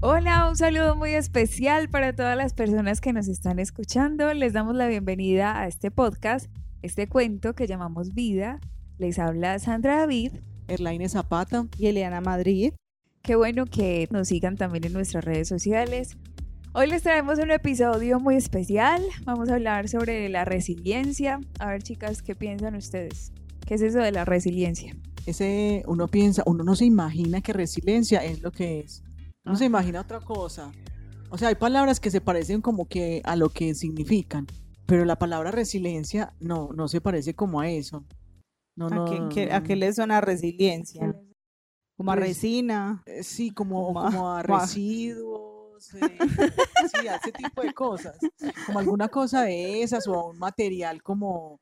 Hola, un saludo muy especial para todas las personas que nos están escuchando. Les damos la bienvenida a este podcast, este cuento que llamamos Vida. Les habla Sandra David. Erlaine Zapata y Eliana Madrid. Qué bueno que nos sigan también en nuestras redes sociales. Hoy les traemos un episodio muy especial. Vamos a hablar sobre la resiliencia. A ver, chicas, ¿qué piensan ustedes? ¿Qué es eso de la resiliencia? Ese, uno piensa, uno no se imagina que resiliencia es lo que es. No se imagina otra cosa. O sea, hay palabras que se parecen como que a lo que significan, pero la palabra resiliencia no, no se parece como a eso. No, ¿A, qué, ¿A, qué, le suena resiliencia? Como a pues, resina. Eh, sí, como, como, a, residuos. Eh, sí, a ese tipo de cosas. Como alguna cosa de esas o un material como,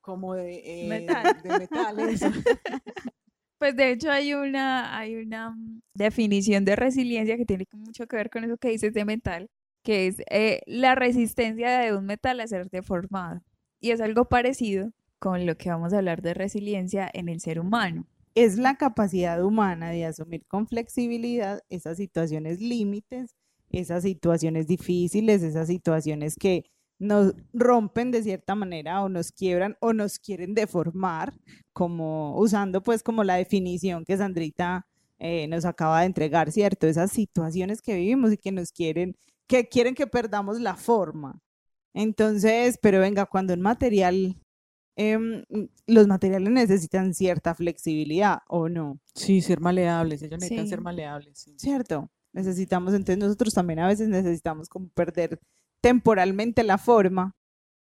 como de, eh, Metal. de metales. Pues de hecho hay una, hay una mm, definición de resiliencia que tiene mucho que ver con eso que dices de metal, que es eh, la resistencia de un metal a ser deformado. Y es algo parecido con lo que vamos a hablar de resiliencia en el ser humano. Es la capacidad humana de asumir con flexibilidad esas situaciones límites, esas situaciones difíciles, esas situaciones que nos rompen de cierta manera o nos quiebran o nos quieren deformar, como usando pues como la definición que Sandrita eh, nos acaba de entregar, ¿cierto? Esas situaciones que vivimos y que nos quieren, que quieren que perdamos la forma. Entonces, pero venga, cuando un material, em, los materiales necesitan cierta flexibilidad o no. Sí, ser maleables, ellos necesitan ser maleables. ¿Cierto? Necesitamos, entonces nosotros también a veces necesitamos como perder temporalmente la forma.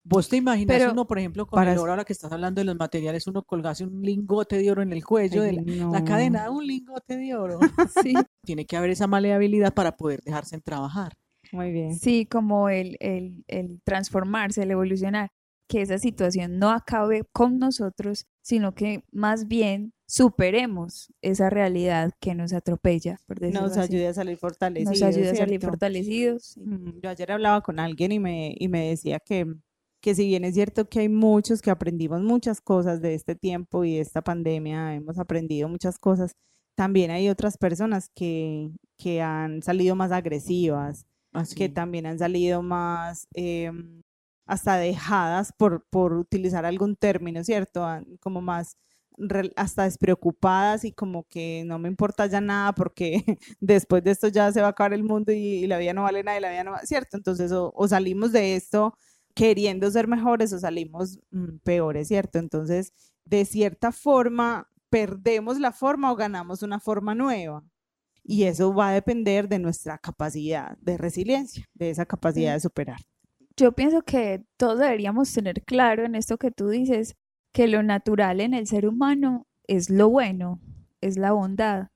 ¿Vos te imaginas uno, por ejemplo, con el oro, ahora que estás hablando de los materiales, uno colgase un lingote de oro en el cuello de la, cadena, un lingote de oro? sí. Tiene que haber esa maleabilidad para poder dejarse en trabajar. Muy bien. Sí, como el, el, el transformarse, el evolucionar, que esa situación no acabe con nosotros, sino que más bien superemos esa realidad que nos atropella. Por nos ayude a salir fortalecidos. Nos ayude a salir fortalecidos. Mm, yo ayer hablaba con alguien y me, y me decía que, que si bien es cierto que hay muchos que aprendimos muchas cosas de este tiempo y de esta pandemia, hemos aprendido muchas cosas, también hay otras personas que, que han salido más agresivas, ah, que también han salido más... Em, hasta dejadas por, por utilizar algún término, ¿cierto? Como más hasta despreocupadas y como que no me importa ya nada porque después de esto ya se va a acabar el mundo y, la vida no vale nada y la vida no va, ¿cierto? Entonces o, salimos de esto queriendo ser mejores o salimos mm, peores, ¿cierto? Entonces, de cierta forma, perdemos la forma o ganamos una forma nueva. Y eso va a depender de nuestra capacidad de resiliencia, de esa capacidad de superar. Yo pienso que todos deberíamos tener claro en esto que tú dices, que lo natural en el ser humano es lo bueno, es la bondad,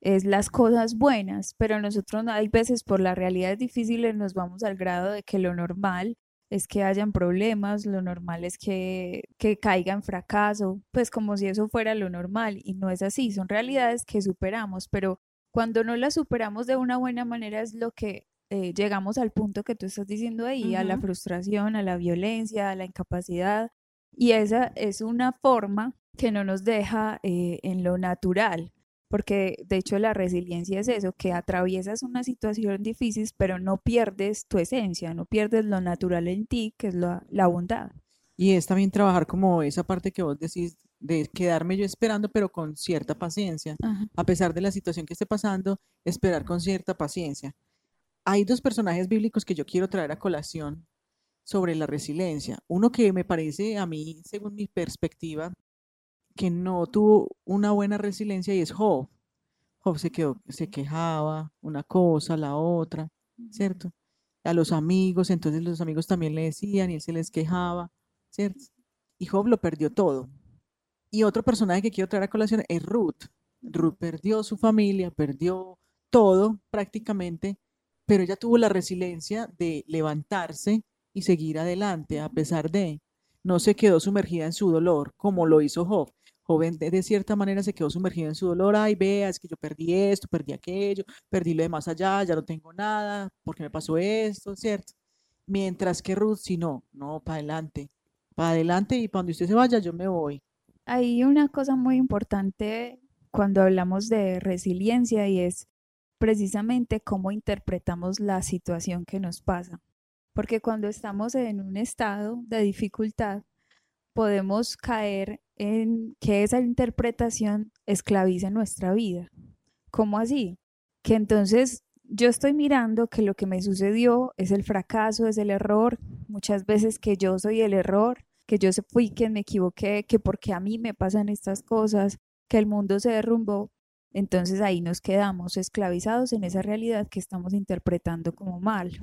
es las cosas buenas, pero nosotros hay veces por las realidades difíciles nos vamos al grado de que lo normal es que hayan problemas, lo normal es que, que caiga en fracaso, pues como si eso fuera lo normal y no es así, son realidades que superamos, pero cuando no las superamos de una buena manera es lo que eh, llegamos al punto que tú estás diciendo ahí, a la frustración, a la violencia, a la incapacidad, y esa es una forma que no nos deja eh, en lo natural, porque de hecho la resiliencia es eso, que atraviesas una situación difícil, pero no pierdes tu esencia, no pierdes lo natural en ti, que es la, la bondad. Y es también trabajar como esa parte que vos decís, de quedarme yo esperando, pero con cierta paciencia, a pesar de la situación que esté pasando, esperar con cierta paciencia. Hay dos personajes bíblicos que yo quiero traer a colación sobre la resiliencia. Uno que me parece a mí, según mi perspectiva, que no tuvo una buena resiliencia y es Job. Job se, quedó, se quejaba una cosa, la otra, ¿cierto? A los amigos, entonces los amigos también le decían y él se les quejaba, ¿cierto? Y Job lo perdió todo. Y otro personaje que quiero traer a colación es Ruth. Ruth perdió su familia, perdió todo prácticamente, pero ella tuvo la resiliencia de levantarse y seguir adelante a pesar de, no se quedó sumergida en su dolor como lo hizo Job. Joven de, cierta manera se quedó sumergida en su dolor, ay, vea, es que yo perdí esto, perdí aquello, perdí lo de más allá, ya no tengo nada, porque me pasó esto, ¿cierto? Mientras que Ruth, si no, no, para adelante, para adelante y cuando usted se vaya, yo me voy. Hay una cosa muy importante cuando hablamos de resiliencia y es precisamente cómo interpretamos la situación que nos pasa. Porque cuando estamos en un estado de dificultad, podemos caer en que esa interpretación esclaviza nuestra vida. ¿Cómo así? Que entonces yo estoy mirando que lo que me sucedió es el fracaso, es el error, muchas veces que yo soy el error, que yo fui quien me equivoqué, que porque a mí me pasan estas cosas, que el mundo se derrumbó, entonces ahí nos quedamos esclavizados en esa realidad que estamos interpretando como mal.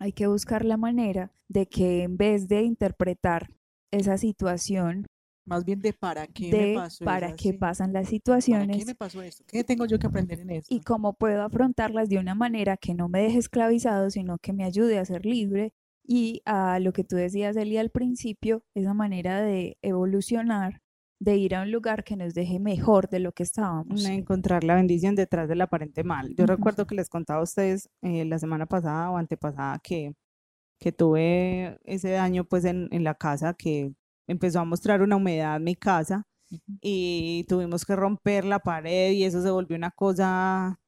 Hay que buscar la manera de que en vez de interpretar esa situación. Más bien de para qué me pasó para qué pasan las situaciones. qué me pasó esto? ¿Qué tengo yo que aprender en esto? Y cómo puedo afrontarlas de una manera que no me deje esclavizado, sino que me ayude a ser libre. Y a lo que tú decías, Eli, al principio, esa manera de evolucionar, de ir a un lugar que nos deje mejor de lo que estábamos. Encontrar la bendición detrás del aparente mal. Yo recuerdo que les contaba a ustedes eh, la semana pasada o antepasada que que tuve ese daño pues en, en, la casa que empezó a mostrar una humedad en mi casa y tuvimos que romper la pared y eso se volvió una cosa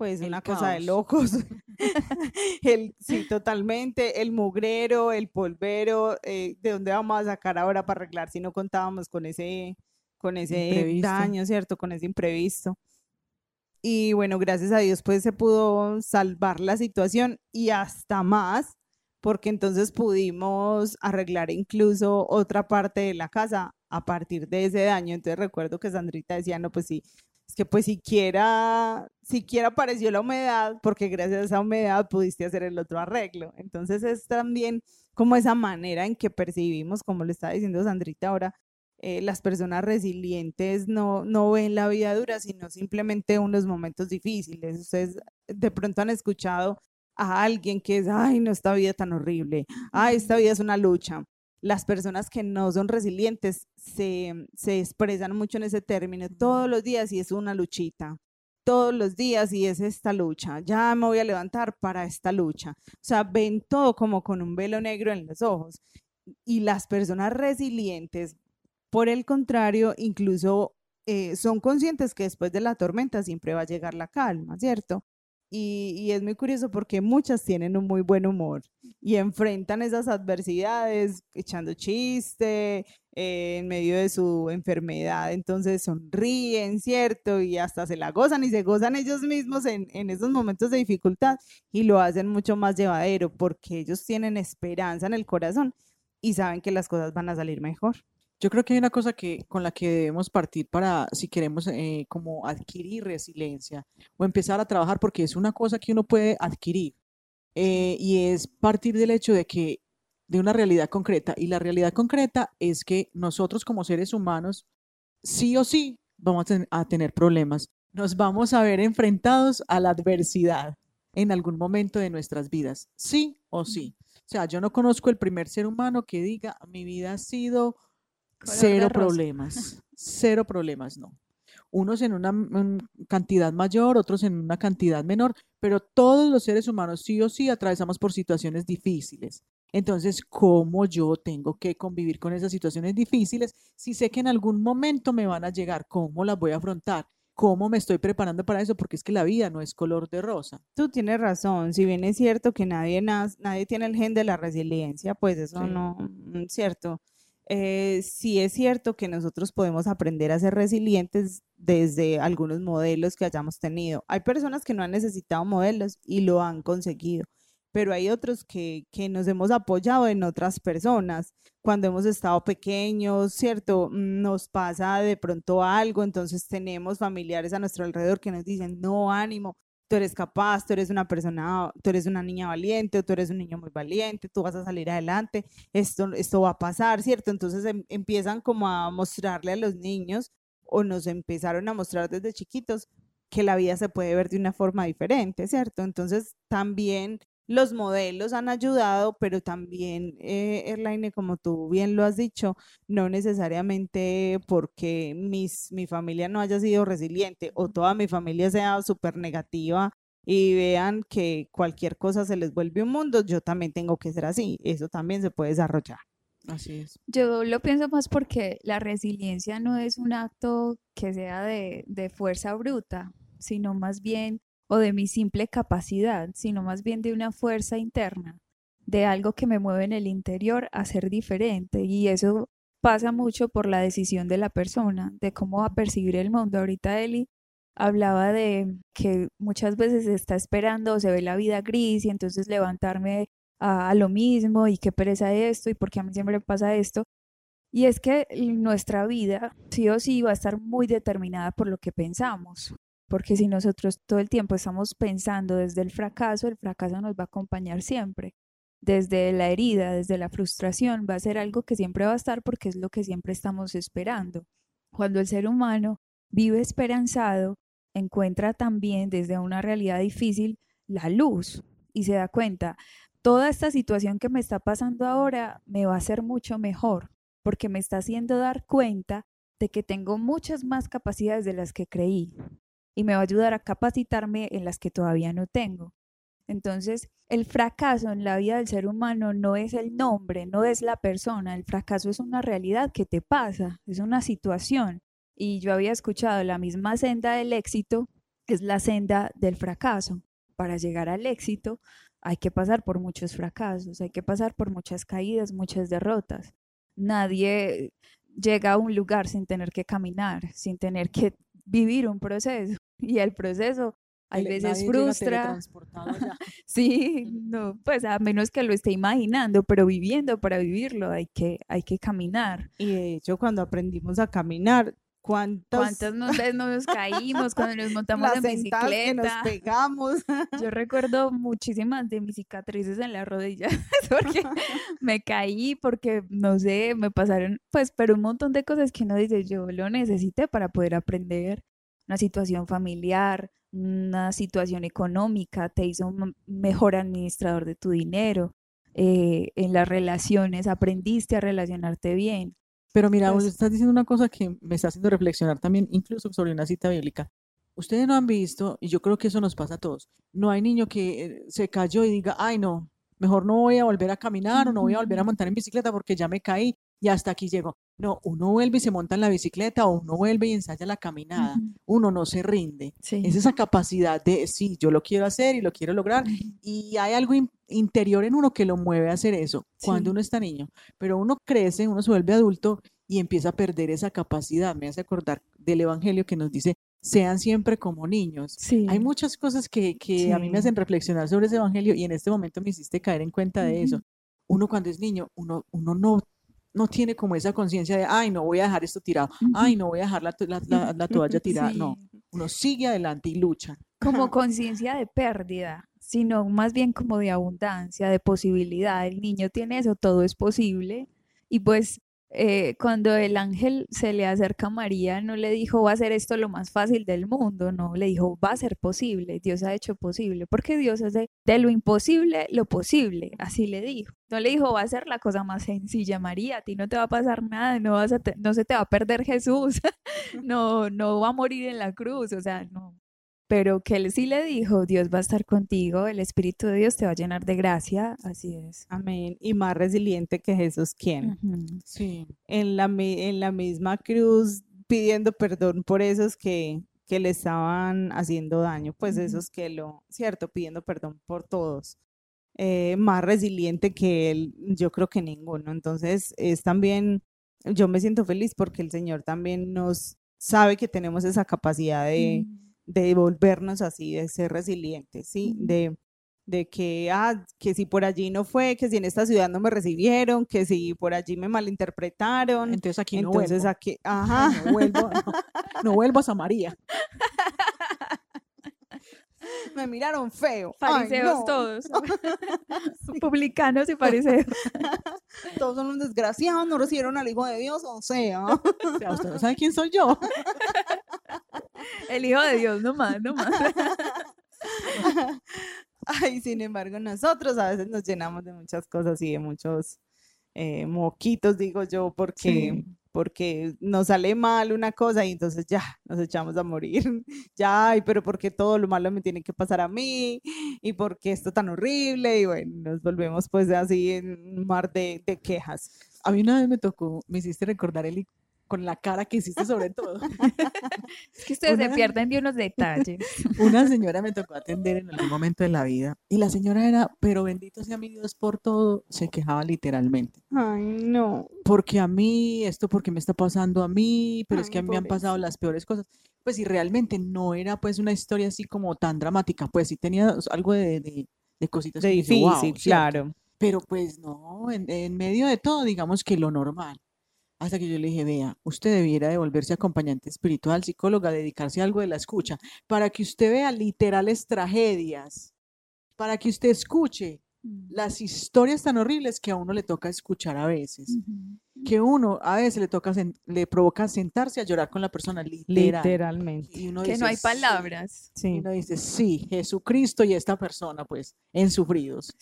pues una cosa de locos. el, sí, totalmente. El mugrero, el polvero, eh, ¿de dónde vamos a sacar ahora para arreglar si no contábamos con ese, con ese daño, ¿cierto? Con ese imprevisto. Y bueno, gracias a Dios, pues se pudo salvar la situación y hasta más porque entonces pudimos arreglar incluso otra parte de la casa a partir de ese daño. Entonces recuerdo que Sandrita decía, no, pues sí, es que pues siquiera, siquiera apareció la humedad, porque gracias a esa humedad pudiste hacer el otro arreglo. Entonces es también como esa manera en que percibimos, como le estaba diciendo Sandrita ahora, eh, las personas resilientes no, no ven la vida dura, sino simplemente unos momentos difíciles. Ustedes de pronto han escuchado a alguien que es, ay, no, esta vida tan horrible, ay, esta vida es una lucha. Las personas que no son resilientes se, se expresan mucho en ese término todos los días y es una luchita todos los días y es esta lucha. Ya me voy a levantar para esta lucha. O sea, ven todo como con un velo negro en los ojos. Y las personas resilientes, por el contrario, incluso eh, son conscientes que después de la tormenta siempre va a llegar la calma, ¿cierto? Y, es muy curioso porque muchas tienen un muy buen humor y enfrentan esas adversidades echando chiste eh, en medio de su enfermedad. Entonces sonríen, ¿cierto? Y hasta se la gozan y se gozan ellos mismos en, en esos momentos de dificultad y lo hacen mucho más llevadero porque ellos tienen esperanza en el corazón y saben que las cosas van a salir mejor. Yo creo que hay una cosa que, con la que debemos partir para, si queremos eh, como adquirir resiliencia o empezar a trabajar, porque es una cosa que uno puede adquirir, eh, y es partir del hecho de que, de una realidad concreta, y la realidad concreta es que nosotros como seres humanos, sí o sí, vamos a tener problemas, nos vamos a ver enfrentados a la adversidad en algún momento de nuestras vidas, sí o sí. O sea, yo no conozco el primer ser humano que diga, mi vida ha sido cero problemas, cero problemas, no. Unos en una, cantidad mayor, otros en una cantidad menor, pero todos los seres humanos sí o sí atravesamos por situaciones difíciles. Entonces, ¿cómo yo tengo que convivir con esas situaciones difíciles si sé que en algún momento me van a llegar? ¿Cómo las voy a afrontar? ¿Cómo me estoy preparando para eso? Porque es que la vida no es color de rosa. Tú tienes razón. Si bien es cierto que nadie, nadie tiene el gen de la resiliencia, pues eso no es mm, cierto eh, sí es cierto que nosotros podemos aprender a ser resilientes desde algunos modelos que hayamos tenido. Hay personas que no han necesitado modelos y lo han conseguido, pero hay otros que, que nos hemos apoyado en otras personas. Cuando hemos estado pequeños, ¿cierto? Nos pasa de pronto algo, entonces tenemos familiares a nuestro alrededor que nos dicen, no, ánimo, tú eres capaz, tú eres una persona, tú eres una niña valiente, tú eres un niño muy valiente, tú vas a salir adelante, esto, esto va a pasar, ¿cierto? Entonces em, empiezan como a mostrarle a los niños o nos empezaron a mostrar desde chiquitos que la vida se puede ver de una forma diferente, ¿cierto? Entonces también los modelos han ayudado, pero también, eh, Erlaine, como tú bien lo has dicho, no necesariamente porque mis, mi familia no haya sido resiliente o toda mi familia sea súper negativa y vean que cualquier cosa se les vuelve un mundo, yo también tengo que ser así. Eso también se puede desarrollar. Así es. Yo lo pienso más porque la resiliencia no es un acto que sea de, de fuerza bruta, sino más bien o de mi simple capacidad, sino más bien de una fuerza interna, de algo que me mueve en el interior a ser diferente. Y eso pasa mucho por la decisión de la persona, de cómo va a percibir el mundo. Ahorita Eli hablaba de que muchas veces está esperando se ve la vida gris y entonces levantarme a, lo mismo y qué pereza esto y porque a mí siempre me pasa esto. Y es que nuestra vida sí o sí va a estar muy determinada por lo que pensamos, porque si nosotros todo el tiempo estamos pensando desde el fracaso, el fracaso nos va a acompañar siempre. Desde la herida, desde la frustración, va a ser algo que siempre va a estar porque es lo que siempre estamos esperando. Cuando el ser humano vive esperanzado, encuentra también desde una realidad difícil la luz y se da cuenta, toda esta situación que me está pasando ahora me va a hacer mucho mejor porque me está haciendo dar cuenta de que tengo muchas más capacidades de las que creí y me va a ayudar a capacitarme en las que todavía no tengo. Entonces, el fracaso en la vida del ser humano no es el nombre, no es la persona, el fracaso es una realidad que te pasa, es una situación. Y yo había escuchado la misma senda del éxito es la senda del fracaso. Para llegar al éxito hay que pasar por muchos fracasos, hay que pasar por muchas caídas, muchas derrotas. Nadie llega a un lugar sin tener que caminar, sin tener que vivir un proceso. Y el proceso a veces frustra. sí, no, pues a menos que lo esté imaginando, pero viviendo para vivirlo hay que, hay que caminar. Y de hecho, cuando aprendimos a caminar, ¿Cuántas nos, nos caímos cuando nos montamos en bicicleta? Que nos pegamos. Yo recuerdo muchísimas de mis cicatrices en la rodilla porque me caí, porque no sé, me pasaron, pues, pero un montón de cosas que uno dice, yo lo necesité para poder aprender. Una situación familiar, una situación económica, te hizo un mejor administrador de tu dinero. Eh, en las relaciones, aprendiste a relacionarte bien pero mira, vos estás diciendo una cosa que me está haciendo reflexionar también, incluso sobre una cita bíblica. Ustedes no han visto, y yo creo que eso nos pasa a todos, no hay niño que eh, se cayó y diga, ay no, mejor no voy a volver a caminar o no voy a volver a montar en bicicleta porque ya me caí y hasta aquí llego. No, uno vuelve y se monta en la bicicleta o uno vuelve y ensaya la caminada. Uno no se rinde. Es esa capacidad de, sí, yo lo quiero hacer y lo quiero lograr. Y hay algo interior en uno que lo mueve a hacer eso cuando uno está niño. Pero uno crece, uno se vuelve adulto y empieza a perder esa capacidad. Me hace acordar del Evangelio que nos dice, sean siempre como niños. Hay muchas cosas que, a mí me hacen reflexionar sobre ese Evangelio y en este momento me hiciste caer en cuenta de eso. Uno cuando es niño, uno, uno no no tiene como esa conciencia de, ay, no voy a dejar esto tirado, ay, no voy a dejar la, la, toalla tirada. No, uno sigue adelante y lucha. Como conciencia de pérdida, sino más bien como de abundancia, de posibilidad. El niño tiene eso, todo es posible. Y pues eh, cuando el ángel se le acerca a María, no le dijo va a ser esto lo más fácil del mundo, no, le dijo va a ser posible, Dios ha hecho posible, porque Dios hace de lo imposible lo posible, así le dijo. No le dijo va a ser la cosa más sencilla, María, a ti no te va a pasar nada, no, vas a no se te va a perder Jesús, no, no va a morir en la cruz, o sea, no, pero que él sí le dijo, Dios va a estar contigo, el Espíritu de Dios te va a llenar de gracia, así es. Amén. Y más resiliente que Jesús, ¿quién? Sí. En la, en la misma cruz pidiendo perdón por esos que, que le estaban haciendo daño, pues esos que lo, cierto, pidiendo perdón por todos. Eh, más resiliente que él, yo creo que ninguno. Entonces, es también, yo me siento feliz porque el Señor también nos sabe que tenemos esa capacidad de de volvernos así, de ser resilientes, ¿sí? De, de que, ah, que si por allí no fue, que si en esta ciudad no me recibieron, que si por allí me malinterpretaron. Entonces aquí no Entonces aquí, ajá. No vuelvo, no, vuelvo a Samaria. me miraron feo. Fariseos todos. Publicanos y fariseos. todos son un desgraciado, no recibieron al Hijo de Dios, o sea. o sea, usted no sabe quién soy yo. El Hijo de Dios, no más, no más. Ay, sin embargo, nosotros a veces nos llenamos de muchas cosas y de muchos eh, moquitos, digo yo, porque porque nos sale mal una cosa y entonces ya nos echamos a morir. ya, ay, pero porque todo lo malo me tiene que pasar a mí y porque esto tan horrible y bueno, nos volvemos pues así en un mar de, de quejas. A mí una vez me tocó, me hiciste recordar, Eli, con la cara que hiciste sobre todo. es que ustedes se pierden de unos detalles. Una señora me tocó atender en algún momento de la vida y la señora era, pero bendito sea mi Dios por todo, se quejaba literalmente. Ay, no. Porque a mí, esto porque me está pasando a mí, pero es que a mí me han pasado las peores cosas. Pues y realmente no era pues una historia así como tan dramática, pues sí tenía algo de, de, cositas. De difícil, claro. Pero pues no, en, en medio de todo, digamos que lo normal. Hasta que yo le dije, vea, usted debiera devolverse acompañante espiritual, psicóloga, dedicarse a algo de la escucha, para que usted vea literales tragedias, para que usted escuche mm. las historias tan horribles que a uno le toca escuchar a veces. Que uno a veces le toca le provoca sentarse a llorar con la persona literalmente. que no hay palabras. Sí. Y uno dice, sí, Jesucristo y esta persona, pues, en sufridos.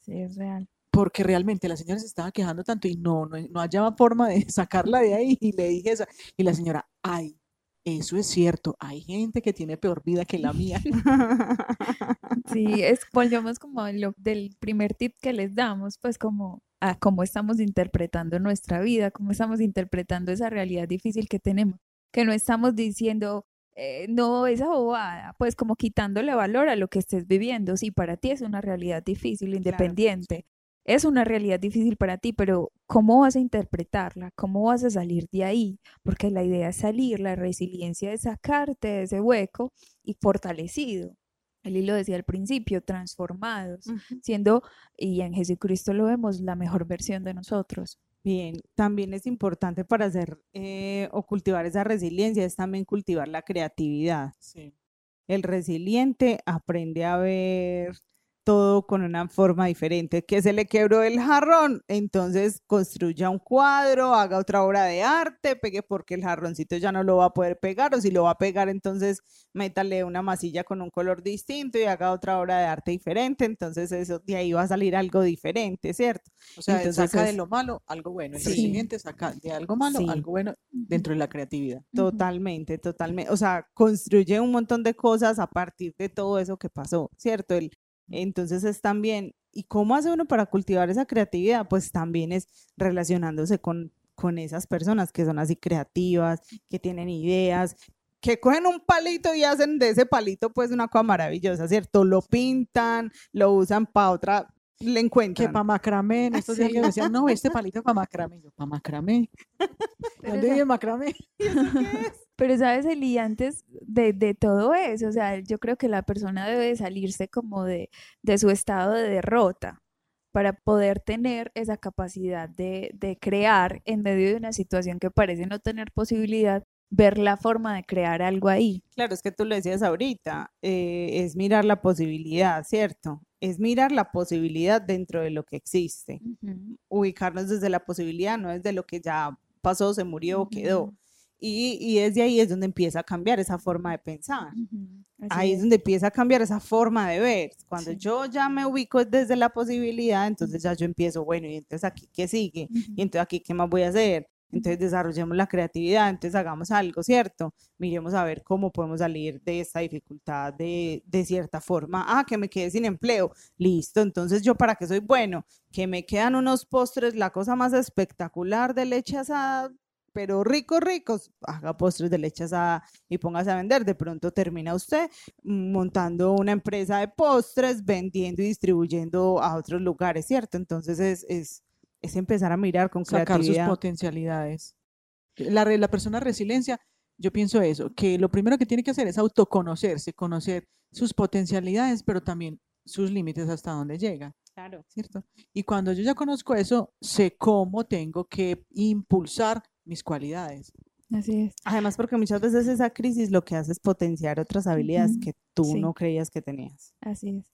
Sí, es real porque realmente la señora se estaba quejando tanto y no, no, no hallaba forma de sacarla de ahí y le dije eso. Y la señora, ay, eso es cierto, hay gente que tiene peor vida que la mía. Sí, es, volvemos como lo del primer tip que les damos, pues como a cómo estamos interpretando nuestra vida, cómo estamos interpretando esa realidad difícil que tenemos, que no estamos diciendo, eh, no, esa bobada, pues como quitándole valor a lo que estés viviendo. Sí, para ti es una realidad difícil, independiente es una realidad difícil para ti, pero ¿cómo vas a interpretarla? ¿Cómo vas a salir de ahí? Porque la idea es salir, la resiliencia es sacarte de ese hueco y fortalecido. Él lo decía al principio, transformados, siendo, y en Jesucristo lo vemos, la mejor versión de nosotros. Bien, también es importante para hacer eh, o cultivar esa resiliencia, es también cultivar la creatividad. Sí. El resiliente aprende a ver todo con una forma diferente, que se le quebró el jarrón, entonces construya un cuadro, haga otra obra de arte, pegue porque el jarroncito ya no lo va a poder pegar, o si lo va a pegar, entonces métale una masilla con un color distinto y haga otra obra de arte diferente, entonces eso de ahí va a salir algo diferente, ¿cierto? O sea, entonces, saca de lo malo algo bueno, el siguiente saca de algo malo algo bueno dentro de la creatividad. Totalmente, totalmente, o sea, construye un montón de cosas a partir de todo eso que pasó, ¿cierto? El, entonces es también, ¿y cómo hace uno para cultivar esa creatividad? Pues también es relacionándose con, con esas personas que son así creativas, que tienen ideas, que cogen un palito y hacen de ese palito pues una cosa maravillosa, ¿cierto? Lo pintan, lo usan para otra, le encuentran. Que para macramé, en estos días que decían, no, este palito para macramé. Yo, para macramé. ¿Dónde vive macramé? ¿Y eso qué es? Pero sabes, Eli, antes de, de, todo eso, o sea, yo creo que la persona debe salirse como de, de su estado de derrota para poder tener esa capacidad de, de, crear en medio de una situación que parece no tener posibilidad, ver la forma de crear algo ahí. Claro, es que tú lo decías ahorita, eh, es mirar la posibilidad, ¿cierto? Es mirar la posibilidad dentro de lo que existe. Ubicarnos desde la posibilidad, no desde lo que ya pasó, se murió o quedó. Y, y, desde ahí es donde empieza a cambiar esa forma de pensar. Ahí es. donde empieza a cambiar esa forma de ver. Cuando yo ya me ubico desde la posibilidad, entonces ya yo empiezo, bueno, y entonces aquí qué sigue, y entonces aquí qué más voy a hacer. Entonces desarrollemos la creatividad, entonces hagamos algo, ¿cierto? Miremos a ver cómo podemos salir de esta dificultad de, de cierta forma. Ah, que me quede sin empleo. Listo, entonces yo para qué soy bueno, que me quedan unos postres, la cosa más espectacular de leche asada pero ricos, ricos, haga postres de leche asada y póngase a vender. De pronto termina usted montando una empresa de postres, vendiendo y distribuyendo a otros lugares, ¿cierto? Entonces es, es, es empezar a mirar con Sacar sus potencialidades. La, la persona resiliencia, yo pienso eso, que lo primero que tiene que hacer es autoconocerse, conocer sus potencialidades, pero también sus límites hasta dónde llega. Claro. ¿Cierto? Y cuando yo ya conozco eso, sé cómo tengo que impulsar mis cualidades. Así es. Además, porque muchas veces esa crisis lo que hace es potenciar otras habilidades que tú no creías que tenías. Así es.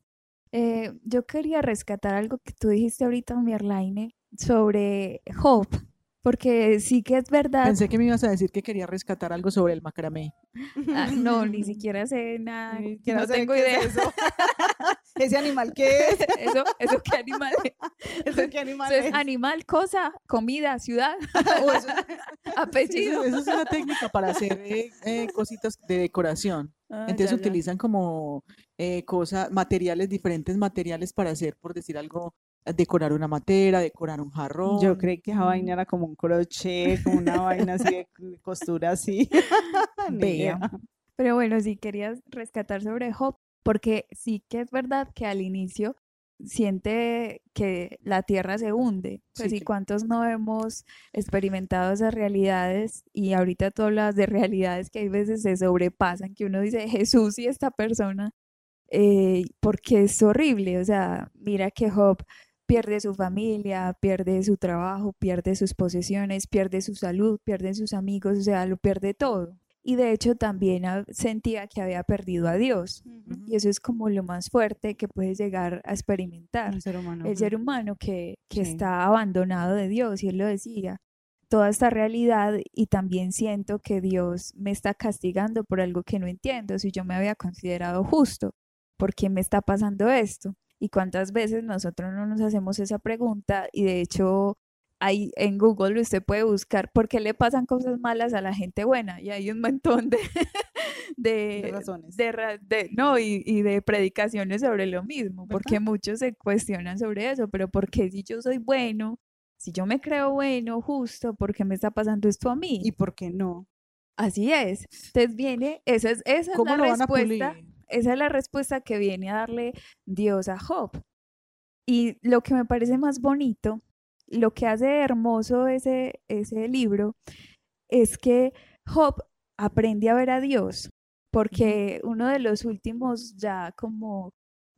Eh, yo quería rescatar algo que tú dijiste ahorita, Mierlaine, sobre Hope porque sí que es verdad. Pensé que me ibas a decir que quería rescatar algo sobre el macramé. Ah, no, ni siquiera sé nada, no tengo idea. eso. ¿Ese animal qué es? ¿Eso, eso qué animal es? ¿Eso qué animal es? Animal, cosa, comida, ciudad, apellido. Eso, es una técnica para hacer eh, eh, cositas de decoración. Ah, Entonces utilizan como eh, cosas, materiales, diferentes materiales para hacer, por decir algo, decorar una matera, decorar un jarrón. Yo creí que esa vaina era como un crochet, como una vaina así de costura así. Vea. Pero bueno, sí querías rescatar sobre Job, porque sí que es verdad que al inicio siente que la tierra se hunde. Pues y cuántos no hemos experimentado esas realidades y ahorita tú hablas de realidades que hay veces se sobrepasan, que uno dice Jesús y esta persona, eh, porque es horrible. O sea, mira que Job pierde su familia, pierde su trabajo, pierde sus posesiones, pierde su salud, pierde sus amigos, o sea, lo pierde todo. Y de hecho también sentía que había perdido a Dios. Y eso es como lo más fuerte que puedes llegar a experimentar. El ser humano. El ser humano que, que está abandonado de Dios. Y él lo decía, toda esta realidad y también siento que Dios me está castigando por algo que no entiendo. Si yo me había considerado justo, ¿por qué me está pasando esto? y cuántas veces nosotros no nos hacemos esa pregunta y de hecho ahí en Google usted puede buscar por qué le pasan cosas malas a la gente buena y hay un montón de, de, razones. De, no, y, y, de predicaciones sobre lo mismo, porque muchos se cuestionan sobre eso, pero ¿por qué si yo soy bueno, si yo me creo bueno, justo, ¿por qué me está pasando esto a mí? ¿Y por qué no? Así es. Entonces viene, esa es, esa es la respuesta. Esa es la respuesta que viene a darle Dios a Job. Y lo que me parece más bonito, lo que hace hermoso ese, ese libro, es que Job aprende a ver a Dios, porque uno de los últimos ya como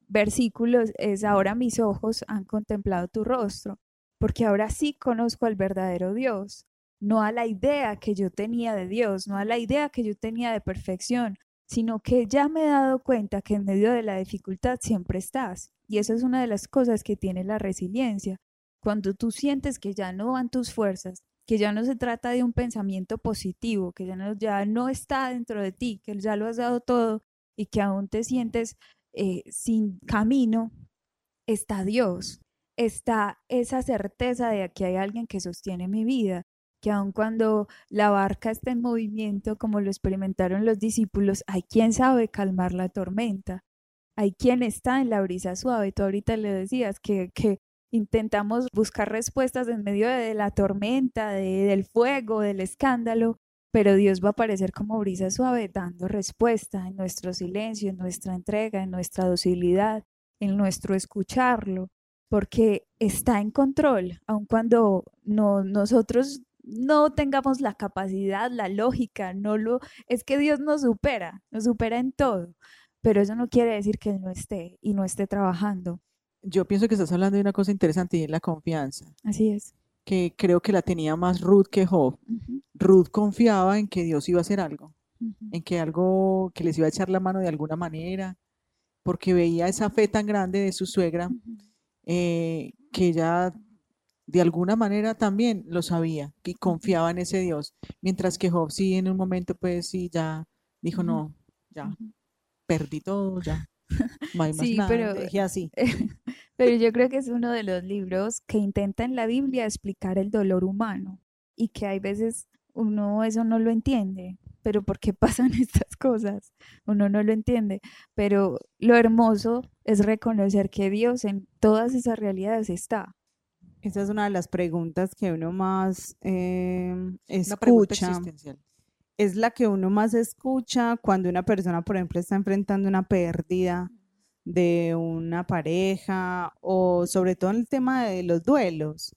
versículos es ahora mis ojos han contemplado tu rostro, porque ahora sí conozco al verdadero Dios, no a la idea que yo tenía de Dios, no a la idea que yo tenía de perfección, sino que ya me he dado cuenta que en medio de la dificultad siempre estás. Y eso es una de las cosas que tiene la resiliencia. Cuando tú sientes que ya no van tus fuerzas, que ya no se trata de un pensamiento positivo, que ya no, ya no está dentro de ti, que ya lo has dado todo y que aún te sientes eh, sin camino, está Dios, está esa certeza de que hay alguien que sostiene mi vida, que aun cuando la barca está en movimiento, como lo experimentaron los discípulos, hay quien sabe calmar la tormenta, hay quien está en la brisa suave. Tú ahorita le decías que, que intentamos buscar respuestas en medio de la tormenta, del fuego, del escándalo, pero Dios va a aparecer como brisa suave dando respuesta en nuestro silencio, en nuestra entrega, en nuestra docilidad, en nuestro escucharlo, porque está en control, aun cuando no, nosotros no tengamos la capacidad, la lógica, no lo es que Dios nos supera, nos supera en todo, pero eso no quiere decir que él no esté y no esté trabajando. Yo pienso que estás hablando de una cosa interesante y es la confianza. Así es. Que creo que la tenía más Ruth que Job. Ruth confiaba en que Dios iba a hacer algo, en que algo, que les iba a echar la mano de alguna manera, porque veía esa fe tan grande de su suegra eh, que ella de alguna manera también lo sabía y confiaba en ese Dios, mientras que Job sí en un momento pues sí ya dijo no, ya perdí todo, ya. Más sí, nada, pero, dejé así. pero yo creo que es uno de los libros que intenta en la Biblia explicar el dolor humano y que hay veces uno eso no lo entiende, pero ¿por qué pasan estas cosas? Uno no lo entiende, pero lo hermoso es reconocer que Dios en todas esas realidades está esa es una de las preguntas que uno más eh, escucha. Es la que uno más escucha cuando una persona, por ejemplo, está enfrentando una pérdida de una pareja o sobre todo en el tema de los duelos.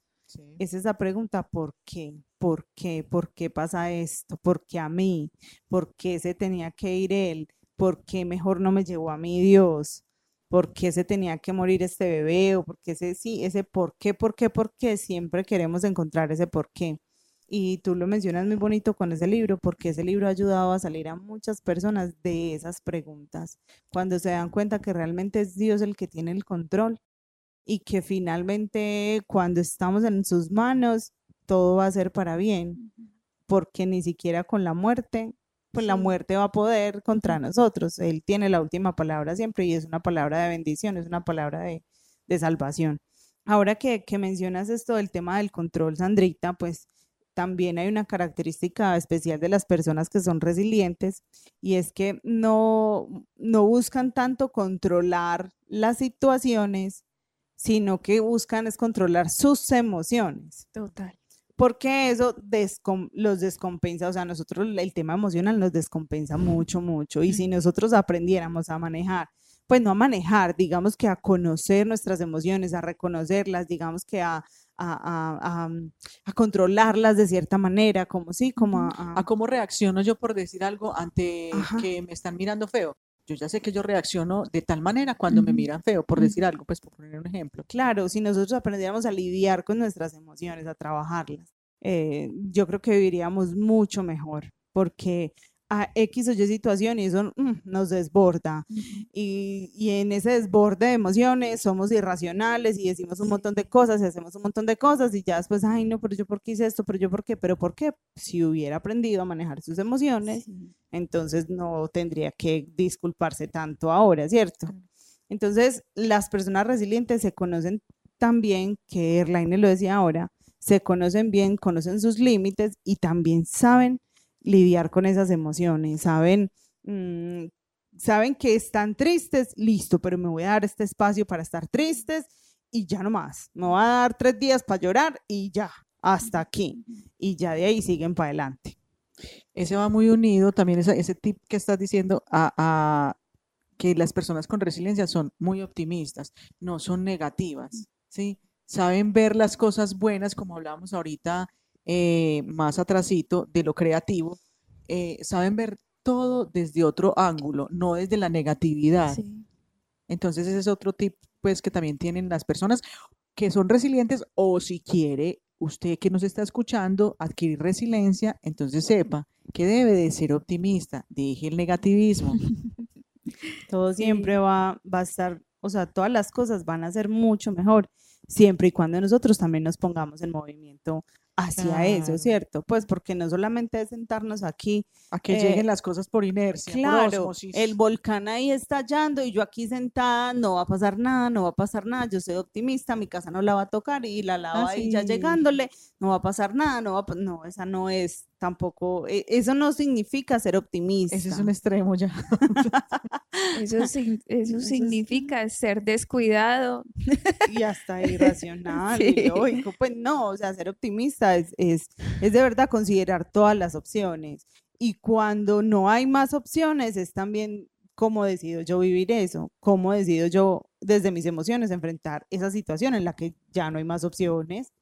Es esa pregunta, ¿por qué? ¿Por qué? ¿Por qué pasa esto? ¿Por qué a mí? ¿Por qué se tenía que ir él? ¿Por qué mejor no me llevó a mí Dios? por qué se tenía que morir este bebé o por qué ese sí, ese por qué, por qué, por qué, siempre queremos encontrar ese por qué. Y tú lo mencionas muy bonito con ese libro, porque ese libro ha ayudado a salir a muchas personas de esas preguntas, cuando se dan cuenta que realmente es Dios el que tiene el control y que finalmente cuando estamos en sus manos, todo va a ser para bien, porque ni siquiera con la muerte pues la muerte va a poder contra nosotros. Él tiene la última palabra siempre y es una palabra de bendición, es una palabra de, salvación. Ahora que, mencionas esto del tema del control, Sandrita, pues también hay una característica especial de las personas que son resilientes y es que no, no buscan tanto controlar las situaciones, sino que buscan es controlar sus emociones. Total. Porque eso los descompensa, o sea, nosotros el tema emocional nos descompensa mucho, mucho. Y si nosotros aprendiéramos a manejar, pues no a manejar, digamos que a conocer nuestras emociones, a reconocerlas, digamos que a, a, controlarlas de cierta manera, como sí, como a, a... cómo reacciono yo por decir algo ante que me están mirando feo. Yo ya sé que yo reacciono de tal manera cuando me miran feo, por decir algo, pues por poner un ejemplo. Claro, si nosotros aprendiéramos a lidiar con nuestras emociones, a trabajarlas, eh, yo creo que viviríamos mucho mejor, porque a X o Y situación y eso mm, nos desborda. y, y, en ese desborde de emociones somos irracionales y decimos un montón de cosas y hacemos un montón de cosas y ya después, ay, no, pero yo por qué hice esto, pero yo por qué, pero por qué. Si hubiera aprendido a manejar sus emociones, entonces no tendría que disculparse tanto ahora, ¿cierto? Entonces, las personas resilientes se conocen también, que Erlaine lo decía ahora, se conocen bien, conocen sus límites y también saben lidiar con esas emociones, saben, mm, saben que están tristes, listo, pero me voy a dar este espacio para estar tristes y ya no más, me voy a dar tres días para llorar y ya, hasta aquí, y ya de ahí siguen para adelante. Ese va muy unido también ese, ese tip que estás diciendo a, a que las personas con resiliencia son muy optimistas, no son negativas, ¿sí? Saben ver las cosas buenas, como hablábamos ahorita eh, más atrasito de lo creativo, eh, saben ver todo desde otro ángulo, no desde la negatividad. Entonces ese es otro tip pues que también tienen las personas que son resilientes o si quiere usted que nos está escuchando adquirir resiliencia, entonces sepa que debe de ser optimista, deje el negativismo. Todo siempre va, va a estar, o sea, todas las cosas van a ser mucho mejor siempre y cuando nosotros también nos pongamos en movimiento hacia eso, ¿cierto? Pues porque no solamente es sentarnos aquí. A que lleguen eh, las cosas por inercia. Claro, el volcán ahí estallando y yo aquí sentada, no va a pasar nada, no va a pasar nada, yo soy optimista, mi casa no la va a tocar y la lava ahí ya llegándole, no va a pasar nada, no va a, no, esa no es tampoco, e, eso no significa ser optimista. Ese es un extremo ya. eso, eso, significa ser descuidado. Y hasta irracional, lógico. Pues no, o sea, ser optimista es, es, es de verdad considerar todas las opciones. Y cuando no hay más opciones, es también cómo decido yo vivir eso, cómo decido yo desde mis emociones enfrentar esa situación en la que ya no hay más opciones.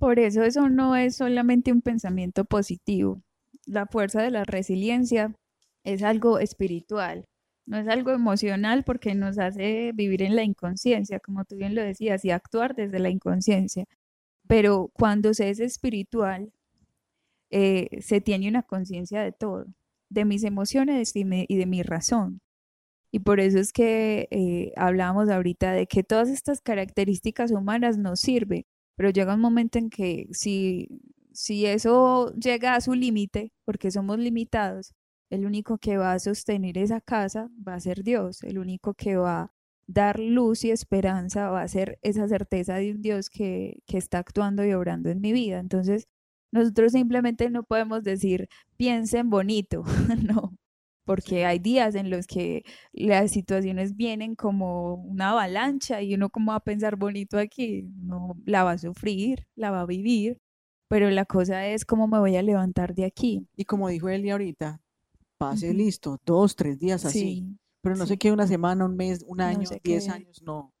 Por eso eso no es solamente un pensamiento positivo. La fuerza de la resiliencia es algo espiritual, no es algo emocional porque nos hace vivir en la inconsciencia, como tú bien lo decías, y actuar desde la inconsciencia. Pero cuando se es espiritual, eh, se tiene una conciencia de todo, de mis emociones y, de mi razón. Y por eso es que eh, hablamos ahorita de que todas estas características humanas nos sirven pero llega un momento en que si, si eso llega a su límite, porque somos limitados, el único que va a sostener esa casa va a ser Dios, el único que va a dar luz y esperanza va a ser esa certeza de un Dios que, que está actuando y obrando en mi vida. Entonces, nosotros simplemente no podemos decir, piensen bonito, no, porque hay días en los que las situaciones vienen como una avalancha y uno como va a pensar bonito aquí, no la va a sufrir, la va a vivir, pero la cosa es cómo me voy a levantar de aquí. Y como dijo Eli ahorita, pase listo, dos, tres días así, pero no sé qué, una semana, un mes, un año, diez años, no.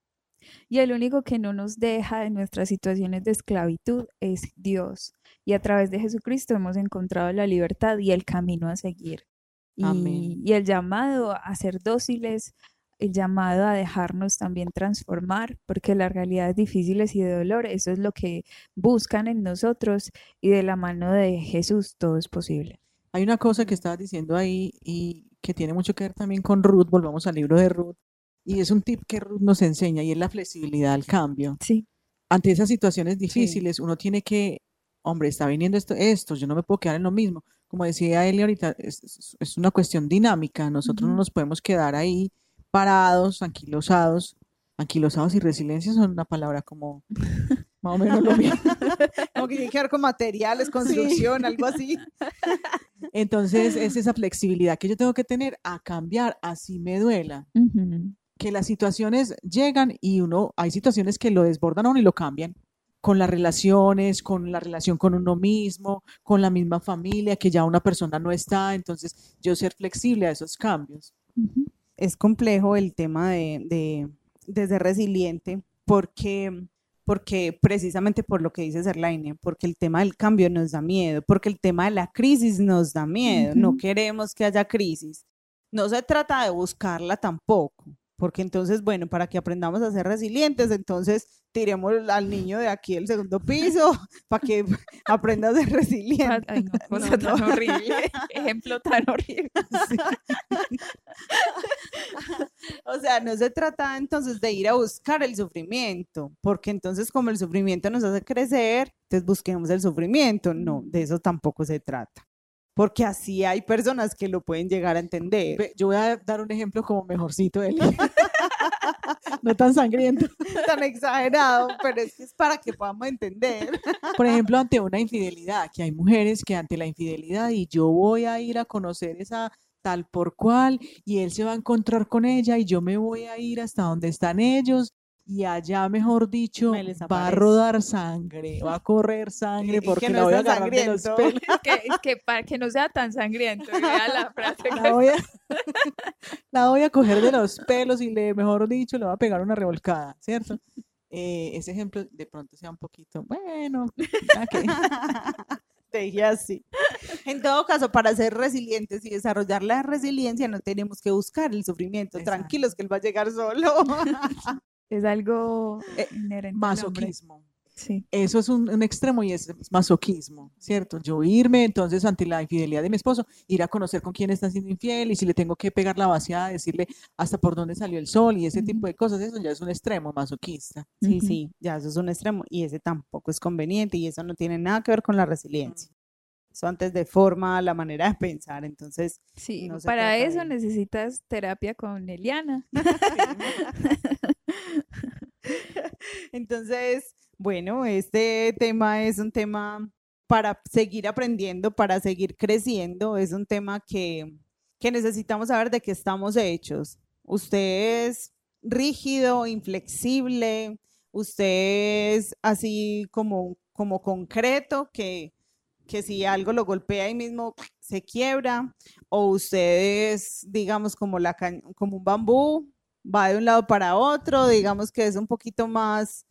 Y el único que no nos deja de nuestras situaciones de esclavitud es Dios. Y a través de Jesucristo hemos encontrado la libertad y el camino a seguir. Y, el llamado a ser dóciles, el llamado a dejarnos también transformar, porque las realidades difíciles y de dolor, eso es lo que buscan en nosotros y de la mano de Jesús todo es posible. Hay una cosa que estabas diciendo ahí y que tiene mucho que ver también con Ruth, volvamos al libro de Ruth, y es un tip que Ruth nos enseña y es la flexibilidad al cambio. Sí. Ante esas situaciones difíciles, uno tiene que, hombre, está viniendo esto, esto, yo no me puedo quedar en lo mismo como decía Eli ahorita, es, una cuestión dinámica. Nosotros no nos podemos quedar ahí parados, anquilosados. Anquilosados y resiliencia son una palabra como más o menos lo mismo. como que tiene que ver con materiales, construcción, algo así. Entonces, es esa flexibilidad que yo tengo que tener a cambiar, así me duela. que las situaciones llegan y uno, hay situaciones que lo desbordan a uno y lo cambian con las relaciones, con la relación con uno mismo, con la misma familia, que ya una persona no está, entonces yo ser flexible a esos cambios. Es complejo el tema de, de, ser resiliente porque, porque precisamente por lo que dice Serlaine, porque el tema del cambio nos da miedo, porque el tema de la crisis nos da miedo, no queremos que haya crisis. No se trata de buscarla tampoco, porque entonces, bueno, para que aprendamos a ser resilientes, entonces tiremos al niño de aquí del segundo piso para que aprenda a ser resiliente. Ay, no, cosa tan horrible, ejemplo tan horrible. o sea, no se trata entonces de ir a buscar el sufrimiento, porque entonces como el sufrimiento nos hace crecer, entonces busquemos el sufrimiento. No, de eso tampoco se trata porque así hay personas que lo pueden llegar a entender. Yo voy a dar un ejemplo como mejorcito él. no tan sangriento. Tan exagerado, pero es que es para que podamos entender. Por ejemplo, ante una infidelidad, que hay mujeres que ante la infidelidad y yo voy a ir a conocer esa tal por cual y él se va a encontrar con ella y yo me voy a ir hasta donde están ellos y allá, mejor dicho, va a rodar sangre, va a correr sangre porque no la voy a agarrar de los pelos. que, que, para que no sea tan sangriento, la frase. La voy, a, la voy a coger de los pelos y le, mejor dicho, le va a pegar una revolcada, ¿cierto? Eh, ese ejemplo de pronto sea un poquito, bueno, que... Te dije así. En todo caso, para ser resilientes y desarrollar la resiliencia, no tenemos que buscar el sufrimiento. Tranquilos que él va a llegar solo. Es algo eh, inherente. Masoquismo. Sí. Eso es un, extremo y es masoquismo, ¿cierto? Yo irme entonces ante la infidelidad de mi esposo, ir a conocer con quién está siendo infiel y si le tengo que pegar la vaciada, decirle hasta por dónde salió el sol y ese tipo de cosas, eso ya es un extremo masoquista. Sí, sí, ya eso es un extremo y ese tampoco es conveniente y eso no tiene nada que ver con la resiliencia. Eso antes de forma la manera de pensar, entonces. Sí, para eso necesitas terapia con Eliana. Entonces, bueno, este tema es un tema para seguir aprendiendo, para seguir creciendo, es un tema que, necesitamos saber de qué estamos hechos. Usted es rígido, inflexible, usted es así como, como concreto, que, que si algo lo golpea ahí mismo se quiebra, o usted es, digamos, como, la, como un bambú, va de un lado para otro, digamos que es un poquito más,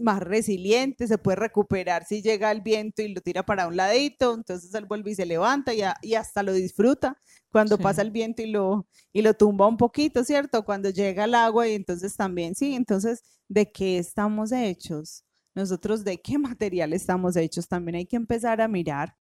más resiliente, se puede recuperar si llega el viento y lo tira para un ladito, entonces él vuelve y se levanta y, hasta lo disfruta cuando pasa el viento y lo, y lo tumba un poquito, ¿cierto? Cuando llega el agua y entonces también, sí, entonces, ¿de qué estamos hechos? Nosotros, ¿de qué material estamos hechos? También hay que empezar a mirar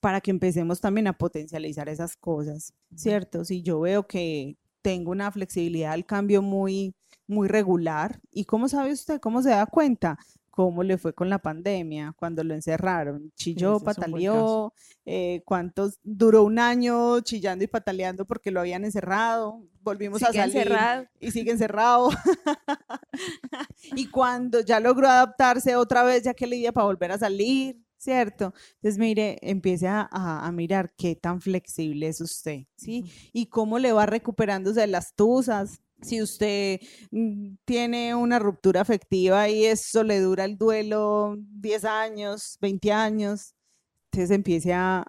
para que empecemos también a potencializar esas cosas, ¿cierto? Si yo veo que, tengo una flexibilidad al cambio muy, muy regular. ¿Y cómo sabe usted? ¿Cómo se da cuenta? cómo le fue con la pandemia, cuando lo encerraron. Chilló, pataleó, eh, cuántos duró un año chillando y pataleando porque lo habían encerrado. Volvimos a salir y sigue encerrado. y cuando ya logró adaptarse otra vez, ya que le para volver a salir. ¿Cierto? Entonces, mire, empiece a, mirar qué tan flexible es usted, ¿sí? Y cómo le va recuperándose de las tusas. Si usted mm, tiene una ruptura afectiva y eso le dura el duelo 10 años, 20 años, entonces empiece a,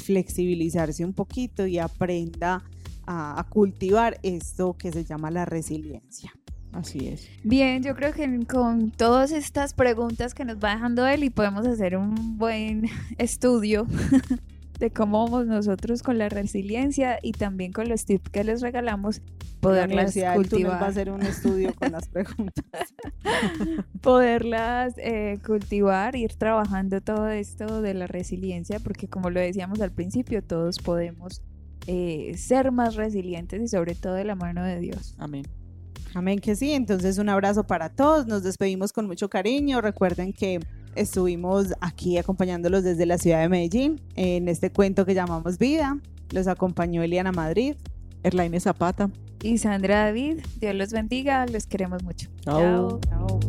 flexibilizarse un poquito y aprenda a cultivar esto que se llama la resiliencia. Así es. Bien, yo creo que con todas estas preguntas que nos va dejando él y podemos hacer un buen estudio de cómo vamos nosotros con la resiliencia y también con los tips que les regalamos, poderlas cultivar. va a hacer un estudio con las preguntas. poderlas eh, cultivar, ir trabajando todo esto de la resiliencia, porque como lo decíamos al principio, todos podemos eh, ser más resilientes y sobre todo de la mano de Dios. Amén. Amén que sí. Entonces un abrazo para todos. Nos despedimos con mucho cariño. Recuerden que estuvimos aquí acompañándolos desde la ciudad de Medellín en este cuento que llamamos Vida. Los acompañó Eliana Madrid, Erlaine Zapata y Sandra David. Dios los bendiga. Los queremos mucho. Chao. Chao.